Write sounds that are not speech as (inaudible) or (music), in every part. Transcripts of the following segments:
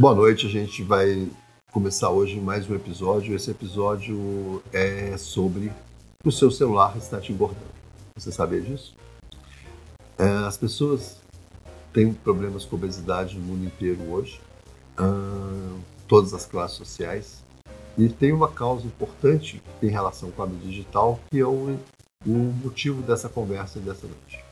Boa noite, a gente vai começar hoje mais um episódio. Esse episódio é sobre o seu celular está te engordando. Você sabia disso? É, as pessoas têm problemas com obesidade no mundo inteiro hoje, todas as classes sociais, e tem uma causa importante em relação com a mídia digital, que é o, o motivo dessa conversa dessa noite.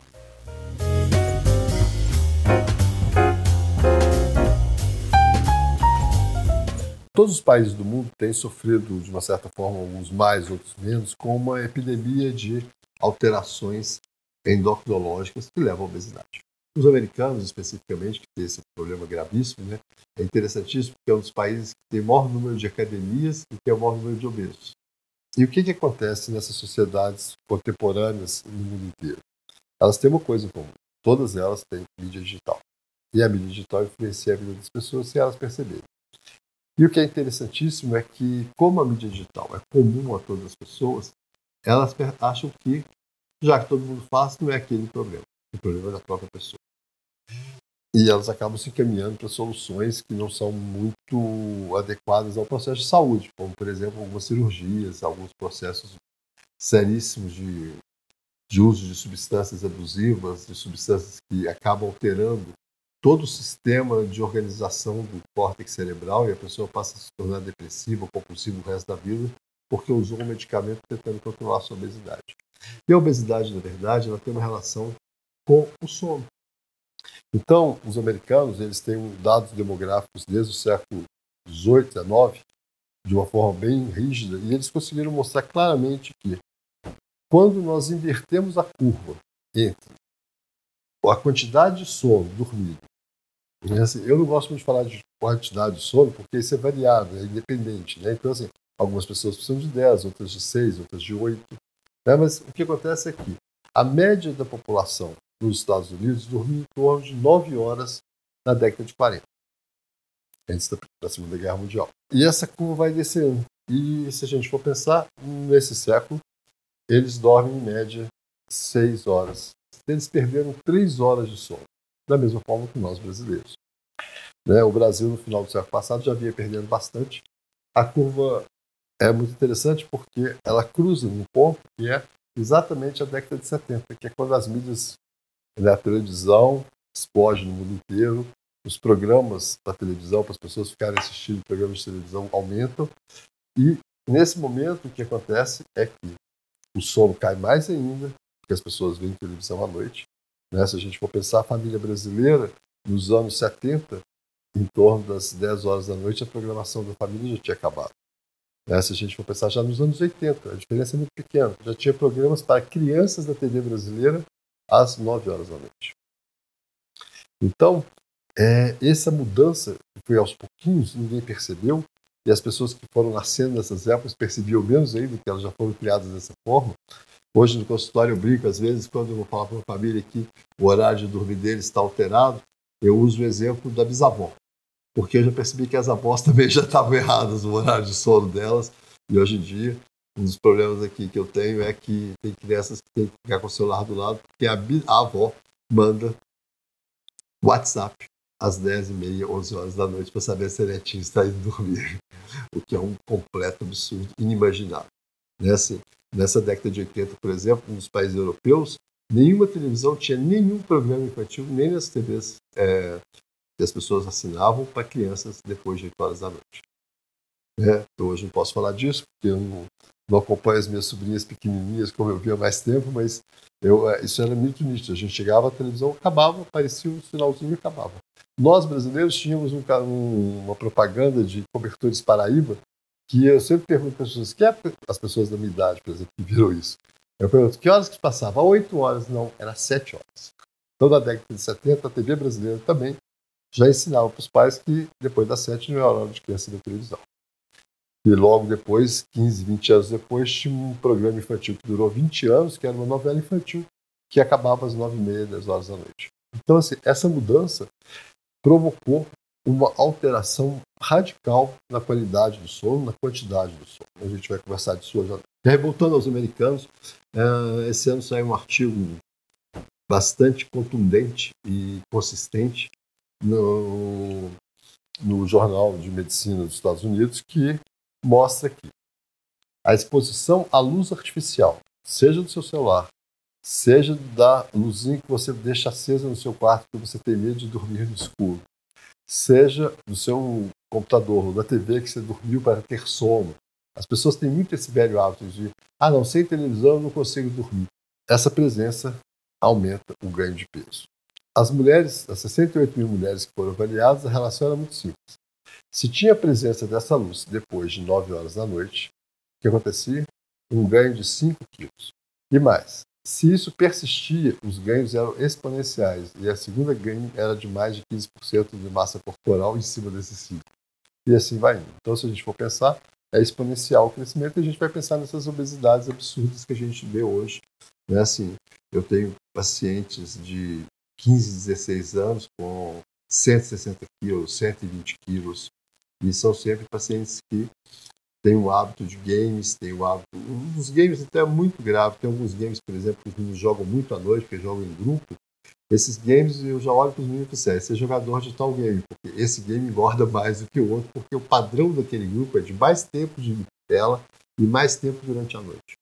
Todos os países do mundo têm sofrido, de uma certa forma, alguns mais, outros menos, com uma epidemia de alterações endocrinológicas que levam à obesidade. Os americanos, especificamente, que têm esse problema gravíssimo, né, é interessantíssimo porque é um dos países que tem o maior número de academias e tem o maior número de obesos. E o que, que acontece nessas sociedades contemporâneas no mundo inteiro? Elas têm uma coisa em comum: todas elas têm mídia digital. E a mídia digital influencia a vida das pessoas sem elas perceberem. E o que é interessantíssimo é que, como a mídia digital é comum a todas as pessoas, elas acham que, já que todo mundo faz, não é aquele problema. O problema é da própria pessoa. E elas acabam se encaminhando para soluções que não são muito adequadas ao processo de saúde, como, por exemplo, algumas cirurgias, alguns processos seríssimos de, de uso de substâncias abusivas, de substâncias que acabam alterando todo o sistema de organização do córtex cerebral e a pessoa passa a se tornar depressiva, compulsiva o resto da vida, porque usou um medicamento tentando controlar a sua obesidade. E a obesidade, na verdade, ela tem uma relação com o sono. Então, os americanos, eles têm dados demográficos desde o século 18, 19, de uma forma bem rígida, e eles conseguiram mostrar claramente que quando nós invertemos a curva entre a quantidade de sono dormido Assim, eu não gosto muito de falar de quantidade de sono, porque isso é variável, é independente. Né? Então, assim, algumas pessoas precisam de 10, outras de 6, outras de 8. Né? Mas o que acontece é que a média da população nos Estados Unidos dormia em torno de 9 horas na década de 40, antes da Segunda Guerra Mundial. E essa curva vai descendo. E se a gente for pensar, nesse século, eles dormem em média 6 horas. Eles perderam 3 horas de sono da mesma forma que nós brasileiros. Né? O Brasil, no final do século passado, já vinha perdendo bastante. A curva é muito interessante porque ela cruza num ponto que é exatamente a década de 70, que é quando as mídias, né, a televisão explode no mundo inteiro, os programas da televisão, para as pessoas ficarem assistindo programas de televisão, aumentam. E nesse momento o que acontece é que o sono cai mais ainda, porque as pessoas veem televisão à noite, né? Se a gente for pensar a família brasileira, nos anos 70, em torno das 10 horas da noite, a programação da família já tinha acabado. Né? Se a gente for pensar já nos anos 80, a diferença é muito pequena. Já tinha programas para crianças da TV brasileira às 9 horas da noite. Então, é, essa mudança foi aos pouquinhos, ninguém percebeu, e as pessoas que foram nascendo nessas épocas percebiam menos ainda que elas já foram criadas dessa forma, Hoje no consultório eu brinco, às vezes, quando eu vou falar para uma família que o horário de dormir deles está alterado, eu uso o exemplo da bisavó. Porque eu já percebi que as avós (laughs) também já estavam erradas no horário de sono delas. E hoje em dia, um dos problemas aqui que eu tenho é que tem crianças que têm que ficar com o celular do lado, porque a, a avó manda WhatsApp às 10h30, 11 horas da noite para saber se a netinha está indo dormir. (laughs) O que é um completo absurdo, inimaginável. Né? Assim, Nessa década de 80, por exemplo, nos países europeus, nenhuma televisão tinha nenhum programa infantil, nem nas TVs é, que as pessoas assinavam para crianças depois de 8 horas da noite. É, hoje não posso falar disso, porque eu não, não acompanho as minhas sobrinhas pequenininhas como eu via mais tempo, mas eu, é, isso era muito nítido. A gente chegava, a televisão acabava, aparecia um finalzinho e acabava. Nós, brasileiros, tínhamos um, um, uma propaganda de cobertores Paraíba, que eu sempre pergunto para as pessoas, que é as pessoas da minha idade, por exemplo, que viram isso. Eu pergunto, que horas que passava? Oito horas. Não, era sete horas. Então, na década de 70, a TV brasileira também já ensinava para os pais que depois das sete não era hora de criança da televisão. E logo depois, 15, 20 anos depois, tinha um programa infantil que durou 20 anos, que era uma novela infantil, que acabava às nove e meia, dez horas da noite. Então, assim, essa mudança provocou uma alteração radical na qualidade do sono, na quantidade do sono. A gente vai conversar disso hoje. Aí, voltando aos americanos, é, esse ano saiu um artigo bastante contundente e consistente no, no Jornal de Medicina dos Estados Unidos que mostra que a exposição à luz artificial, seja do seu celular, seja da luzinha que você deixa acesa no seu quarto porque você tem medo de dormir no escuro, seja do seu computador ou da TV que você dormiu para ter sono. As pessoas têm muito esse velho hábito de, ah, não, sem televisão eu não consigo dormir. Essa presença aumenta o ganho de peso. As mulheres, as 68 mil mulheres que foram avaliadas, a relação era muito simples. Se tinha a presença dessa luz depois de 9 horas da noite, o que acontecia? Um ganho de 5 quilos. E mais, se isso persistia, os ganhos eram exponenciais e a segunda ganho era de mais de 15% de massa corporal em cima desse ciclo. E assim vai indo. Então, se a gente for pensar, é exponencial o crescimento e a gente vai pensar nessas obesidades absurdas que a gente vê hoje. Né? Assim, eu tenho pacientes de 15, 16 anos com 160 quilos, 120 quilos, e são sempre pacientes que tem o hábito de games, tem o hábito. Os games até é muito grave. Tem alguns games, por exemplo, que os meninos jogam muito à noite, porque jogam em grupo. Esses games eu já olho para os meninos e falo, assim, é jogador de tal game, porque esse game engorda mais do que o outro, porque o padrão daquele grupo é de mais tempo de tela e mais tempo durante a noite.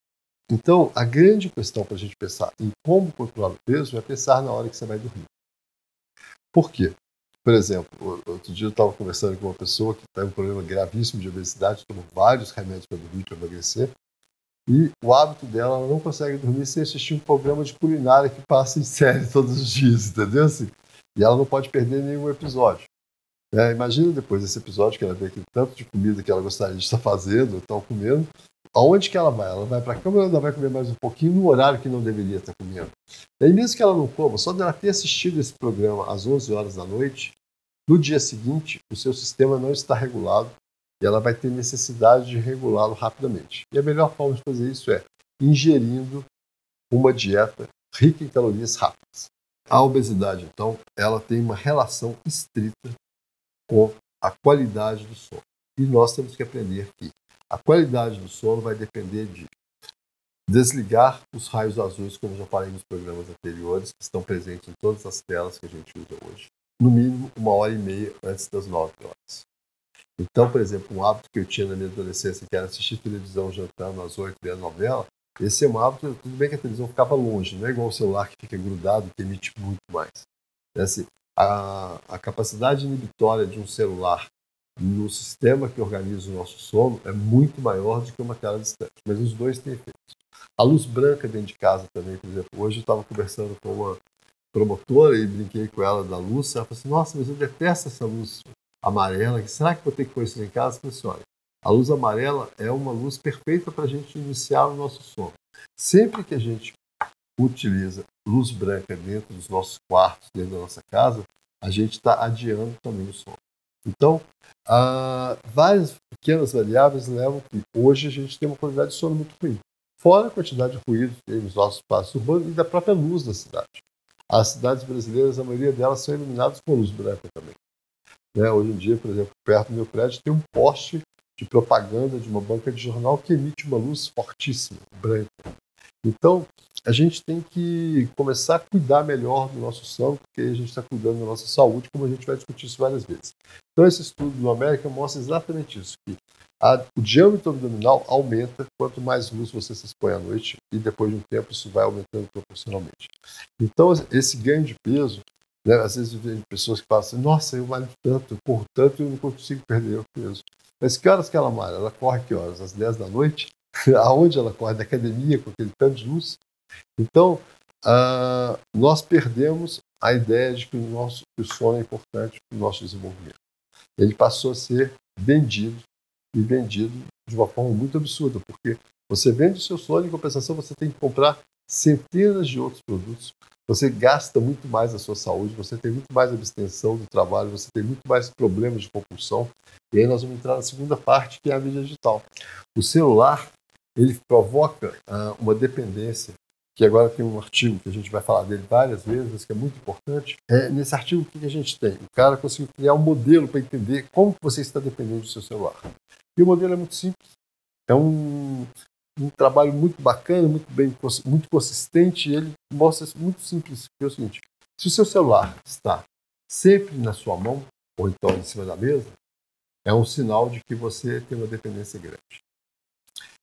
Então, a grande questão para a gente pensar em como controlar o peso é pensar na hora que você vai dormir. Por quê? Por exemplo, outro dia eu estava conversando com uma pessoa que tem um problema gravíssimo de obesidade, tomou vários remédios para dormir, para emagrecer, e o hábito dela, ela não consegue dormir sem assistir um programa de culinária que passa em série (laughs) todos os dias, entendeu? Assim, e ela não pode perder nenhum episódio. É, imagina depois desse episódio que ela vê aquele tanto de comida que ela gostaria de estar fazendo, ou comendo, aonde que ela vai? Ela vai para a cama ou ela vai comer mais um pouquinho no horário que não deveria estar comendo? E aí mesmo que ela não coma, só dela ter assistido esse programa às 11 horas da noite, no dia seguinte, o seu sistema não está regulado e ela vai ter necessidade de regulá-lo rapidamente. E a melhor forma de fazer isso é ingerindo uma dieta rica em calorias rápidas. A obesidade, então, ela tem uma relação estrita com a qualidade do sono. E nós temos que aprender que a qualidade do sono vai depender de desligar os raios azuis, como já falei nos programas anteriores, que estão presentes em todas as telas que a gente usa hoje no mínimo uma hora e meia antes das nove horas. Então, por exemplo, um hábito que eu tinha na minha adolescência, que era assistir televisão jantando às oito, ver a novela, esse é um hábito, tudo bem que a televisão ficava longe, não é igual o celular que fica grudado e emite muito mais. É assim, a, a capacidade inibitória de um celular no sistema que organiza o nosso sono é muito maior do que uma tela distante, mas os dois têm efeitos. A luz branca dentro de casa também, por exemplo, hoje eu estava conversando com uma, promotora e brinquei com ela da luz. Ela falou assim: Nossa, mas eu detesto essa luz amarela. Será que vou ter que pôr isso em casa? Falei assim: Olha, a luz amarela é uma luz perfeita para a gente iniciar o nosso sono. Sempre que a gente utiliza luz branca dentro dos nossos quartos, dentro da nossa casa, a gente está adiando também o sono. Então, ah, várias pequenas variáveis levam que hoje a gente tem uma qualidade de sono muito ruim. Fora a quantidade de ruído que tem nos nossos espaços urbanos e da própria luz da cidade. As cidades brasileiras, a maioria delas são iluminadas com luz branca também. Né? Hoje em dia, por exemplo, perto do meu prédio tem um poste de propaganda de uma banca de jornal que emite uma luz fortíssima, branca. Então, a gente tem que começar a cuidar melhor do nosso sono, porque a gente está cuidando da nossa saúde, como a gente vai discutir isso várias vezes. Então, esse estudo do América mostra exatamente isso, que a, o diâmetro abdominal aumenta quanto mais luz você se expõe à noite e depois de um tempo isso vai aumentando proporcionalmente. Então, esse ganho de peso, né, às vezes eu vejo pessoas que falam assim, nossa, eu malho tanto, eu corro tanto eu não consigo perder o peso. Mas que horas que ela malha? Ela corre que horas? Às 10 da noite? (laughs) Aonde ela corre? Na academia, com aquele tanto de luz? Então, uh, nós perdemos a ideia de que o, nosso, que o sono é importante para o nosso desenvolvimento. Ele passou a ser vendido e vendido de uma forma muito absurda, porque você vende o seu sono, em compensação você tem que comprar centenas de outros produtos. Você gasta muito mais a sua saúde, você tem muito mais abstenção do trabalho, você tem muito mais problemas de compulsão. E aí nós vamos entrar na segunda parte, que é a mídia digital. O celular, ele provoca uh, uma dependência, que agora tem um artigo que a gente vai falar dele várias vezes, que é muito importante. É, nesse artigo, o que a gente tem? O cara conseguiu criar um modelo para entender como você está dependendo do seu celular. E o modelo é muito simples. É um, um trabalho muito bacana, muito bem, muito consistente. Ele mostra muito simples, que é o seguinte: se o seu celular está sempre na sua mão, ou então em cima da mesa, é um sinal de que você tem uma dependência grande.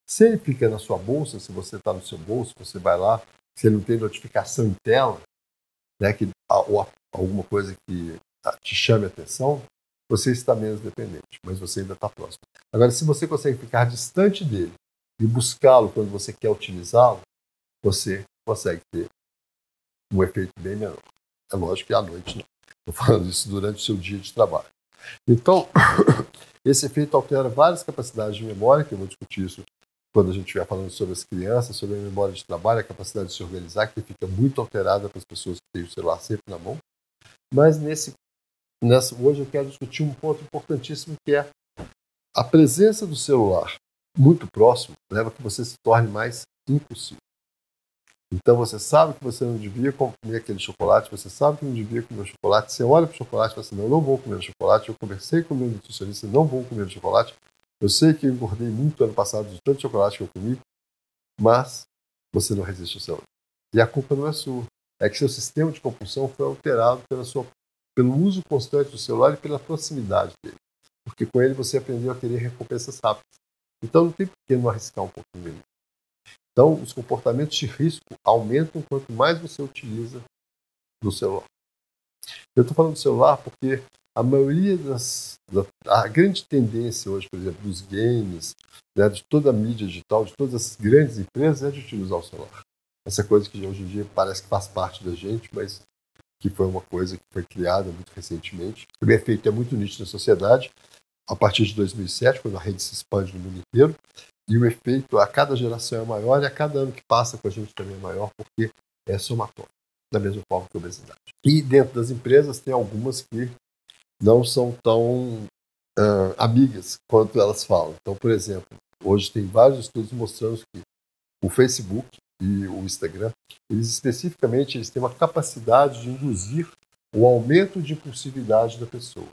Se ele fica na sua bolsa, se você está no seu bolso, você vai lá, se ele não tem notificação em tela, né, que, ou alguma coisa que te chame a atenção, você está menos dependente, mas você ainda está próximo. Agora, se você consegue ficar distante dele e buscá-lo quando você quer utilizá-lo, você consegue ter um efeito bem menor. É lógico que à noite não. Estou falando isso durante o seu dia de trabalho. Então, (coughs) esse efeito altera várias capacidades de memória, que eu vou discutir isso quando a gente estiver falando sobre as crianças, sobre a memória de trabalho, a capacidade de se organizar, que fica muito alterada para as pessoas que têm o celular sempre na mão. Mas nesse, nessa, hoje eu quero discutir um ponto importantíssimo que é a presença do celular muito próximo leva a que você se torne mais impulsivo. Então você sabe que você não devia comer aquele chocolate, você sabe que não devia comer chocolate, você olha para o chocolate e fala assim, não, eu não vou comer chocolate, eu conversei com o meu nutricionista, não vou comer chocolate, eu sei que eu engordei muito ano passado de tanto chocolate que eu comi, mas você não resiste ao celular. E a culpa não é sua, é que seu sistema de compulsão foi alterado pela sua, pelo uso constante do celular e pela proximidade dele. Porque com ele você aprendeu a querer recompensas rápidas. Então não tem por que não arriscar um pouquinho ele. Então, os comportamentos de risco aumentam quanto mais você utiliza do celular. Eu estou falando do celular porque a maioria das. a grande tendência hoje, por exemplo, dos games, né, de toda a mídia digital, de todas as grandes empresas, é de utilizar o celular. Essa coisa que hoje em dia parece que faz parte da gente, mas que foi uma coisa que foi criada muito recentemente. O efeito é muito nítido na sociedade, a partir de 2007, quando a rede se expande no mundo inteiro, e o efeito a cada geração é maior e a cada ano que passa com a gente também é maior, porque é somatório, da mesma forma que a obesidade. E dentro das empresas tem algumas que não são tão uh, amigas quanto elas falam. Então, por exemplo, hoje tem vários estudos mostrando que o Facebook e o Instagram, eles especificamente eles têm uma capacidade de induzir o aumento de impulsividade da pessoa.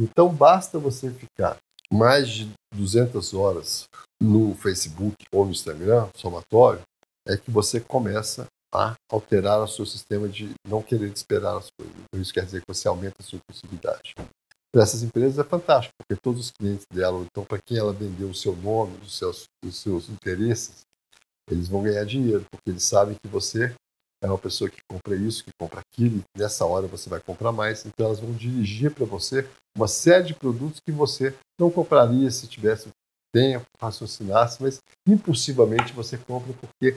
Então, basta você ficar mais de 200 horas no Facebook ou no Instagram, somatório, é que você começa a alterar o seu sistema de não querer esperar as coisas. Por isso quer dizer que você aumenta a sua possibilidade. Para essas empresas é fantástico, porque todos os clientes dela, então para quem ela vendeu o seu nome, os seus, os seus interesses, eles vão ganhar dinheiro, porque eles sabem que você é uma pessoa que compra isso, que compra aquilo, e nessa hora você vai comprar mais. Então elas vão dirigir para você uma série de produtos que você não compraria se tivesse tempo, raciocinasse, mas impulsivamente você compra porque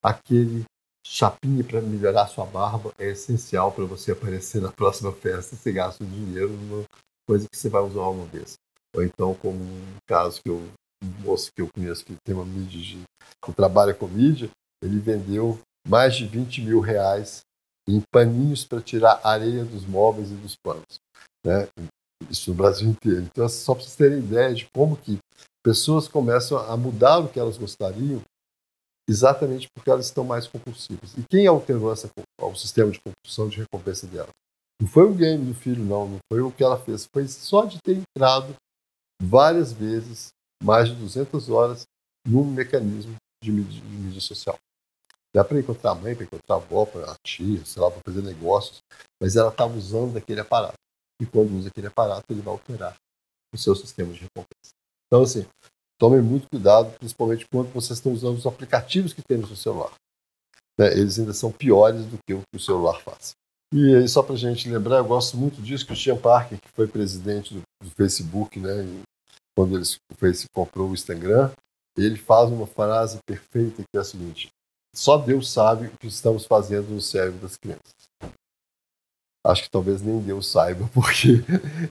aquele chapinha para melhorar sua barba é essencial para você aparecer na próxima festa você gasta o dinheiro numa coisa que você vai usar uma vez. Ou então, como um caso que eu, um moço que eu conheço que tem uma mídia de, que trabalha com mídia, ele vendeu mais de 20 mil reais em paninhos para tirar areia dos móveis e dos panos. Né? Isso no Brasil inteiro. Então, só para vocês terem ideia de como que pessoas começam a mudar o que elas gostariam exatamente porque elas estão mais compulsivas. E quem alterou essa, o sistema de compulsão de recompensa dela? Não foi o game do filho, não. Não foi o que ela fez. Foi só de ter entrado várias vezes, mais de 200 horas, num mecanismo de mídia, de mídia social. Dá para encontrar a mãe, para encontrar a avó, para a tia, sei lá, para fazer negócios, mas ela estava usando aquele aparato. E quando usa aquele aparato, ele vai alterar o seu sistema de recompensa. Então, assim, tomem muito cuidado, principalmente quando vocês estão usando os aplicativos que tem no seu celular. Né? Eles ainda são piores do que o que o celular faz. E aí, só para a gente lembrar, eu gosto muito disso, que o Christian Parker, que foi presidente do, do Facebook, né, e quando ele, Facebook comprou o Instagram, ele faz uma frase perfeita que é a seguinte: só Deus sabe o que estamos fazendo no cérebro das crianças. Acho que talvez nem Deus saiba, (laughs) porque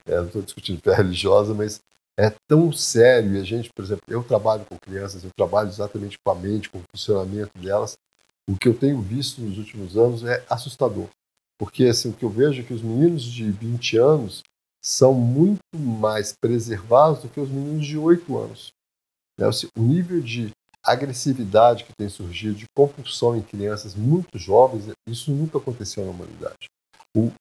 é, não estou discutindo fé religiosa, mas é tão sério. E a gente, por exemplo, eu trabalho com crianças, eu trabalho exatamente com a mente, com o funcionamento delas. O que eu tenho visto nos últimos anos é assustador. Porque assim, o que eu vejo é que os meninos de 20 anos são muito mais preservados do que os meninos de 8 anos. Né? Assim, o nível de agressividade que tem surgido, de compulsão em crianças muito jovens, isso nunca aconteceu na humanidade. O,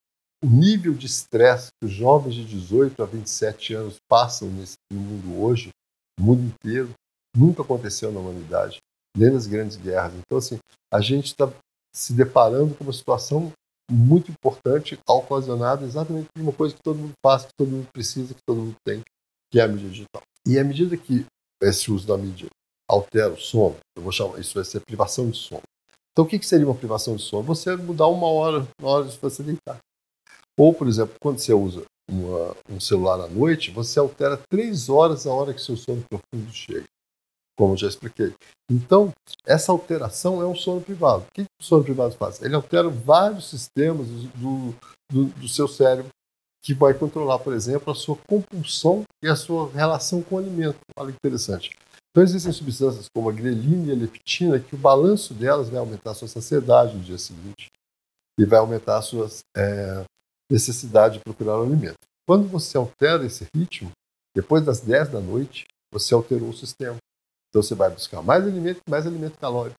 o nível de estresse que os jovens de 18 a 27 anos passam nesse, mundo hoje, no mundo inteiro, nunca aconteceu na humanidade, nem nas grandes guerras. Então, assim, a gente está se deparando com uma situação muito importante, ocasionada exatamente por uma coisa que todo mundo faz, que todo mundo precisa, que todo mundo tem, que é a mídia digital. E à medida que esse uso da mídia altera o sono, eu vou chamar isso vai ser privação de sono. Então, o que seria uma privação de sono? Você mudar uma hora na hora de você deitar. Ou, por exemplo, quando você usa uma, um celular à noite, você altera três horas a hora que seu sono profundo chega, como já expliquei. Então, essa alteração é um sono privado. O que, que o sono privado faz? Ele altera vários sistemas do, do, do seu cérebro que vai controlar, por exemplo, a sua compulsão e a sua relação com o alimento. Olha que interessante. Então, existem substâncias como a grelina e a leptina que o balanço delas vai aumentar a sua saciedade no dia seguinte e vai aumentar a sua é, necessidade de procurar o alimento. Quando você altera esse ritmo, depois das 10 da noite, você alterou o sistema. Então você vai buscar mais alimento, mais alimento calórico.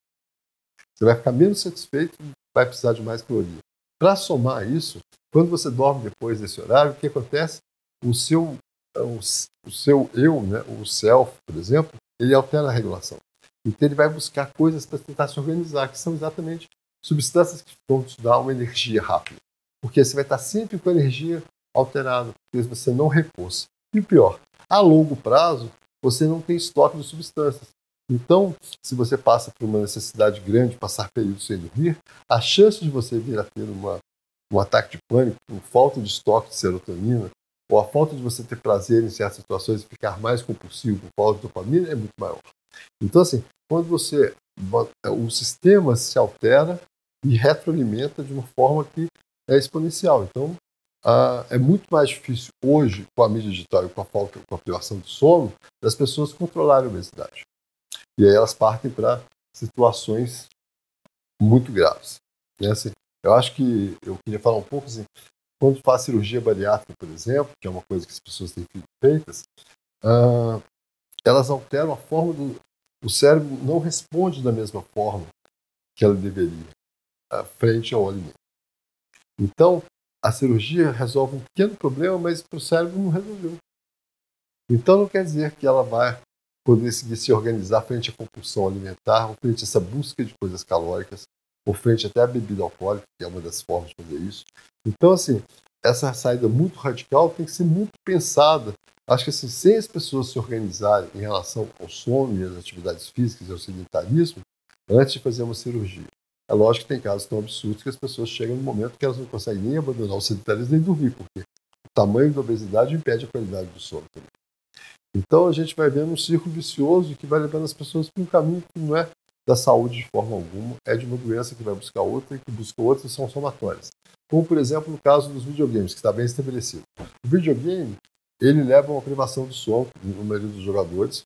Você vai ficar menos satisfeito, vai precisar de mais caloria. Para somar isso, quando você dorme depois desse horário, o que acontece? O seu, o, o seu eu, né, o self, por exemplo, ele altera a regulação. Então ele vai buscar coisas para tentar se organizar, que são exatamente substâncias que vão te dar uma energia rápida porque você vai estar sempre com a energia alterada, porque você não repôs. E pior, a longo prazo, você não tem estoque de substâncias. Então, se você passa por uma necessidade grande de passar períodos sem dormir, a chance de você vir a ter uma, um ataque de pânico por falta de estoque de serotonina, ou a falta de você ter prazer em certas situações e ficar mais compulsivo por falta de dopamina é muito maior. Então, assim, quando você. O sistema se altera e retroalimenta de uma forma que é exponencial. Então, ah, é muito mais difícil hoje, com a mídia digital e com a falta, com a privação do sono, das pessoas controlarem a obesidade. E aí elas partem para situações muito graves. Né? Assim, eu acho que eu queria falar um pouco assim, quando faz cirurgia bariátrica, por exemplo, que é uma coisa que as pessoas têm feitas, ah, elas alteram a forma do o cérebro não responde da mesma forma que ela deveria ah, frente ao alimento. Então, a cirurgia resolve um pequeno problema, mas para o cérebro não resolveu. Então, não quer dizer que ela vai poder seguir se organizar frente à compulsão alimentar, frente a essa busca de coisas calóricas, ou frente até à bebida alcoólica, que é uma das formas de fazer isso. Então, assim, essa saída muito radical tem que ser muito pensada. Acho que assim, sem as pessoas se organizarem em relação ao sono e às atividades físicas e ao sedentarismo, antes de fazer uma cirurgia, é lógico que tem casos tão absurdos que as pessoas chegam no momento que elas não conseguem nem abandonar o sedentarismo nem dormir, porque o tamanho da obesidade impede a qualidade do sono também. Então a gente vai vendo um círculo vicioso que vai levando as pessoas para um caminho que não é da saúde de forma alguma, é de uma doença que vai buscar outra e que busca outra são somatórias. Como, por exemplo, no caso dos videogames, que está bem estabelecido. O videogame, ele leva a uma privação de sono no maioria dos jogadores.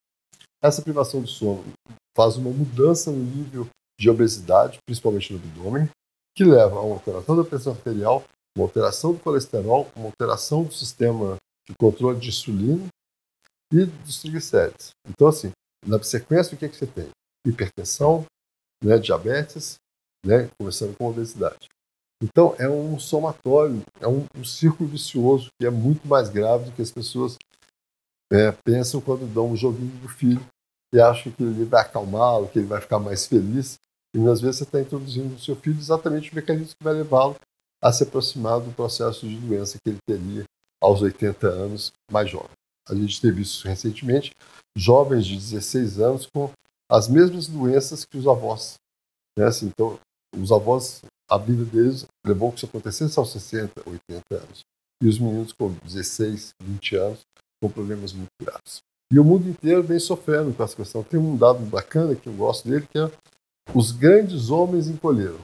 Essa privação de sono faz uma mudança no nível de obesidade, principalmente no abdômen, que leva a uma alteração da pressão arterial, uma alteração do colesterol, uma alteração do sistema de controle de insulina e dos triglicéridos. Então, assim, na sequência, o que, é que você tem? Hipertensão, né, diabetes, né, com obesidade. Então, é um somatório, é um, um círculo vicioso que é muito mais grave do que as pessoas é, pensam quando dão um joguinho do filho e acham que ele vai acalmá-lo, que ele vai ficar mais feliz. E às vezes você está introduzindo no seu filho exatamente o mecanismo que vai levá-lo a se aproximar do processo de doença que ele teria aos 80 anos mais jovem. A gente teve isso recentemente, jovens de 16 anos com as mesmas doenças que os avós. Né? Assim, então, os avós, a vida deles levou que isso acontecesse aos 60, 80 anos. E os meninos com 16, 20 anos com problemas muito graves. E o mundo inteiro vem sofrendo com essa questão. Tem um dado bacana que eu gosto dele, que é os grandes homens encolheram.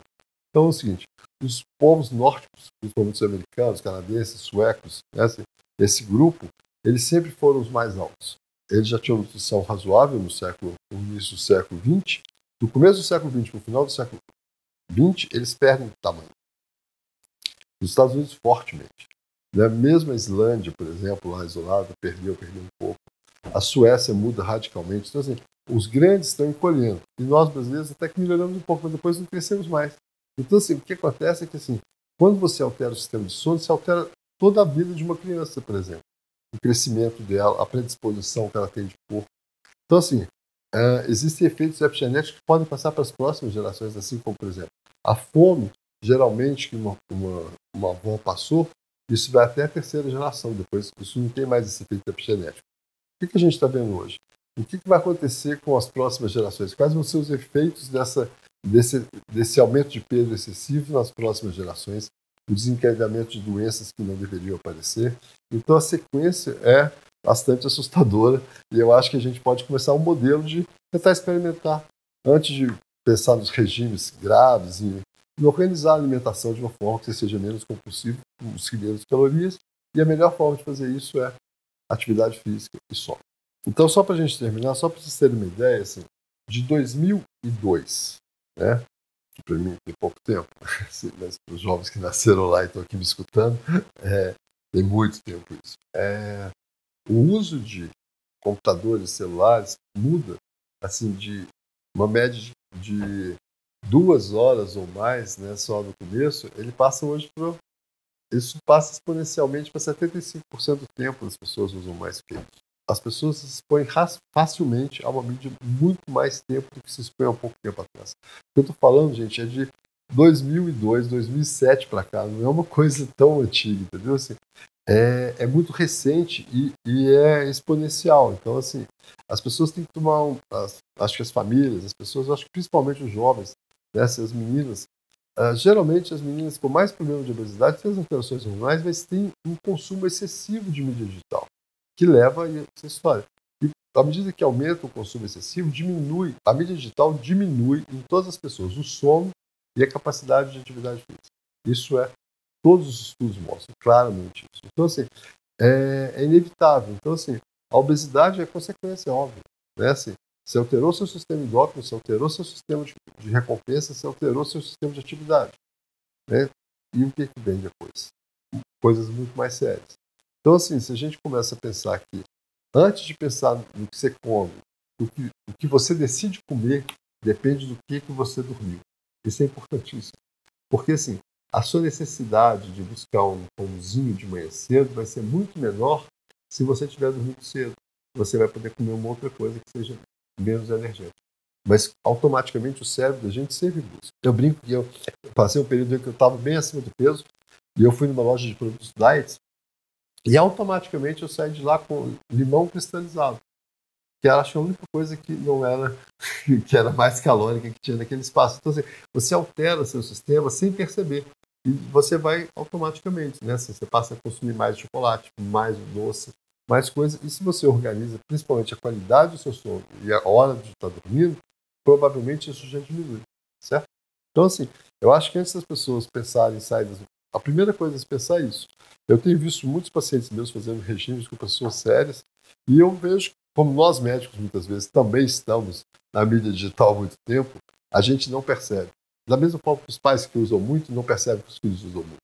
Então é o seguinte, os povos nórdicos, principalmente os americanos, canadenses, suecos, né, esse grupo, eles sempre foram os mais altos. Eles já tinham nutrição razoável no século, no início do século XX. Do começo do século XX para o final do século XX, eles perdem tamanho. Os Estados Unidos, fortemente. Né? Mesmo a Islândia, por exemplo, lá isolada, perdeu, perdeu um pouco. A Suécia muda radicalmente. Então, assim, os grandes estão encolhendo. E nós, brasileiros, até que melhoramos um pouco, mas depois não crescemos mais. Então, assim, o que acontece é que, assim, quando você altera o sistema de sono, você altera toda a vida de uma criança, por exemplo. O crescimento dela, a predisposição que ela tem de corpo. Então, assim, uh, existem efeitos epigenéticos que podem passar para as próximas gerações, assim como, por exemplo, a fome geralmente que uma, uma, uma avó passou, isso vai até a terceira geração, depois isso não tem mais esse efeito epigenético. O que, que a gente está vendo hoje? O que, que vai acontecer com as próximas gerações? Quais vão ser os efeitos dessa, desse, desse aumento de peso excessivo nas próximas gerações? O desencadeamento de doenças que não deveriam aparecer. Então a sequência é bastante assustadora e eu acho que a gente pode começar um modelo de tentar experimentar antes de pensar nos regimes graves e, organizar a alimentação de uma forma que seja menos compulsiva, com menos calorias. E a melhor forma de fazer isso é atividade física e só. Então, só para a gente terminar, só para vocês terem uma ideia, assim, de 2002, né, para mim tem pouco tempo, (laughs) mas para os jovens que nasceram lá e estão aqui me escutando, é, tem muito tempo isso. É, o uso de computadores celulares muda assim de uma média de, duas horas ou mais, né, só no começo, ele passa hoje para isso passa exponencialmente para 75% do tempo as pessoas usam mais que isso as pessoas se expõem facilmente a uma mídia muito mais tempo do que se expõe há pouco tempo atrás. O que eu estou falando, gente, é de 2002, 2007 para cá, não é uma coisa tão antiga, entendeu? Assim, é, é muito recente e, e, é exponencial. Então, assim, as pessoas têm que tomar, um, as, acho que as famílias, as pessoas, acho que principalmente os jovens, né, as meninas, uh, geralmente as meninas com mais problemas de obesidade têm as alterações hormonais, mas têm um consumo excessivo de mídia digital que leva a essa história. E à medida que aumenta o consumo excessivo, diminui, a mídia digital diminui em todas as pessoas o sono e a capacidade de atividade física. Isso é, todos os estudos mostram claramente isso. Então, assim, é, é inevitável. Então, assim, a obesidade é consequência óbvia. Né? Assim, você alterou seu sistema endócrino, você alterou seu sistema de, de recompensa, você alterou seu sistema de atividade. Né? E o que, que vem depois? Coisas muito mais sérias. Então, assim, se a gente começa a pensar que, antes de pensar no que você come, o que, o que você decide comer depende do que, que você dormiu. Isso é importantíssimo. Porque, assim, a sua necessidade de buscar um pãozinho de manhã cedo vai ser muito menor se você estiver dormindo cedo. Você vai poder comer uma outra coisa que seja menos energética. Mas automaticamente o cérebro da gente sempre busca. Eu brinco que eu passei um período em que eu estava bem acima do peso e eu fui numa loja de produtos diet e automaticamente eu saí de lá com limão cristalizado, que era a única coisa que não era, (laughs) que era mais calórica que tinha naquele espaço. Então, assim, você altera seu sistema sem perceber. E você vai automaticamente, né? Assim, você passa a consumir mais chocolate, mais doce, mais coisas. E se você organiza principalmente a qualidade do seu sono e a hora de estar dormindo, provavelmente isso já diminui, certo? Então, assim, eu acho que antes das pessoas pensarem em sair das a primeira coisa é pensar isso. Eu tenho visto muitos pacientes meus fazendo regimes com pessoas sérias e eu vejo, como nós médicos muitas vezes também estamos na mídia digital há muito tempo, a gente não percebe. Da mesma forma que os pais que usam muito não percebem que os filhos usam muito.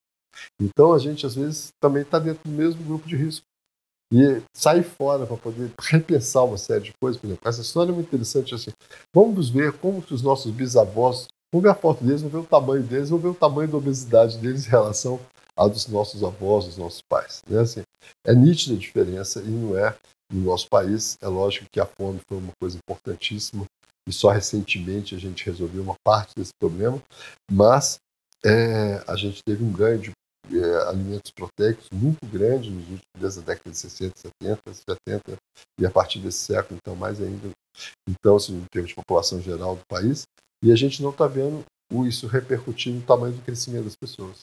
Então a gente às vezes também está dentro do mesmo grupo de risco. E sair fora para poder repensar uma série de coisas, por exemplo, essa história é muito interessante assim. Vamos ver como que os nossos bisavós Vamos ver a foto deles, vamos ver o tamanho deles, vamos ver o tamanho da obesidade deles em relação à dos nossos avós, dos nossos pais. Né? Assim, é nítida a diferença e não é no nosso país. É lógico que a fome foi uma coisa importantíssima e só recentemente a gente resolveu uma parte desse problema, mas é, a gente teve um ganho de é, alimentos proteicos muito grande nos últimos, desde a década de 60, 70, 70 e a partir desse século, então mais ainda. Então, assim, em termos de população geral do país, e a gente não está vendo isso repercutir no tamanho do crescimento das pessoas.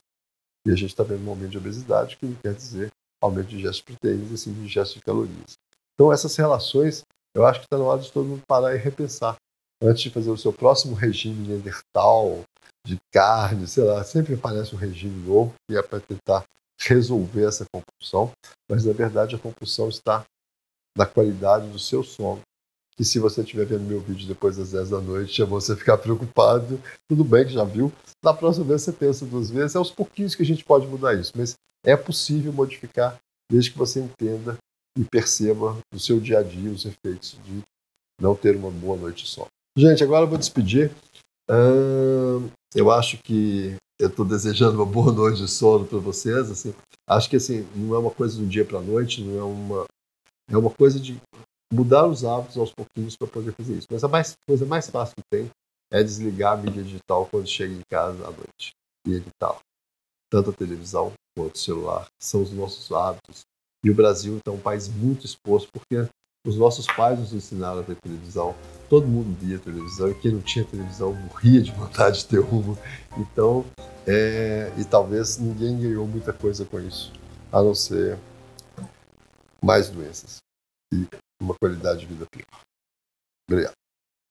E a gente está vendo um aumento de obesidade, que quer dizer aumento de ingestão de proteínas e assim, de ingestão de calorias. Então, essas relações, eu acho que está na hora de todo mundo parar e repensar. Antes de fazer o seu próximo regime neandertal, de carne, sei lá, sempre aparece um regime novo que é para tentar resolver essa compulsão, mas na verdade a compulsão está na qualidade do seu sono que se você estiver vendo meu vídeo depois das 10 da noite, é você ficar preocupado. Tudo bem que já viu. Da próxima vez você pensa duas vezes. É aos pouquinhos que a gente pode mudar isso, mas é possível modificar desde que você entenda e perceba no seu dia a dia os efeitos de não ter uma boa noite só. Gente, agora eu vou despedir. Hum, eu acho que eu estou desejando uma boa noite de sono para vocês. Assim, acho que assim não é uma coisa do dia para a noite, não é uma é uma coisa de mudar os hábitos aos pouquinhos para poder fazer isso. Mas a mais, coisa mais fácil que tem é desligar a mídia digital quando chega em casa à noite. e está tanto a televisão quanto o celular, são os nossos hábitos. E o Brasil então, é um país muito exposto, porque os nossos pais nos ensinaram a ter televisão, todo mundo via televisão, e quem não tinha televisão morria de (laughs) vontade de ter uma. Então, é, e talvez ninguém ganhou muita coisa com isso, a não ser mais doenças e uma qualidade de vida pior. Obrigado.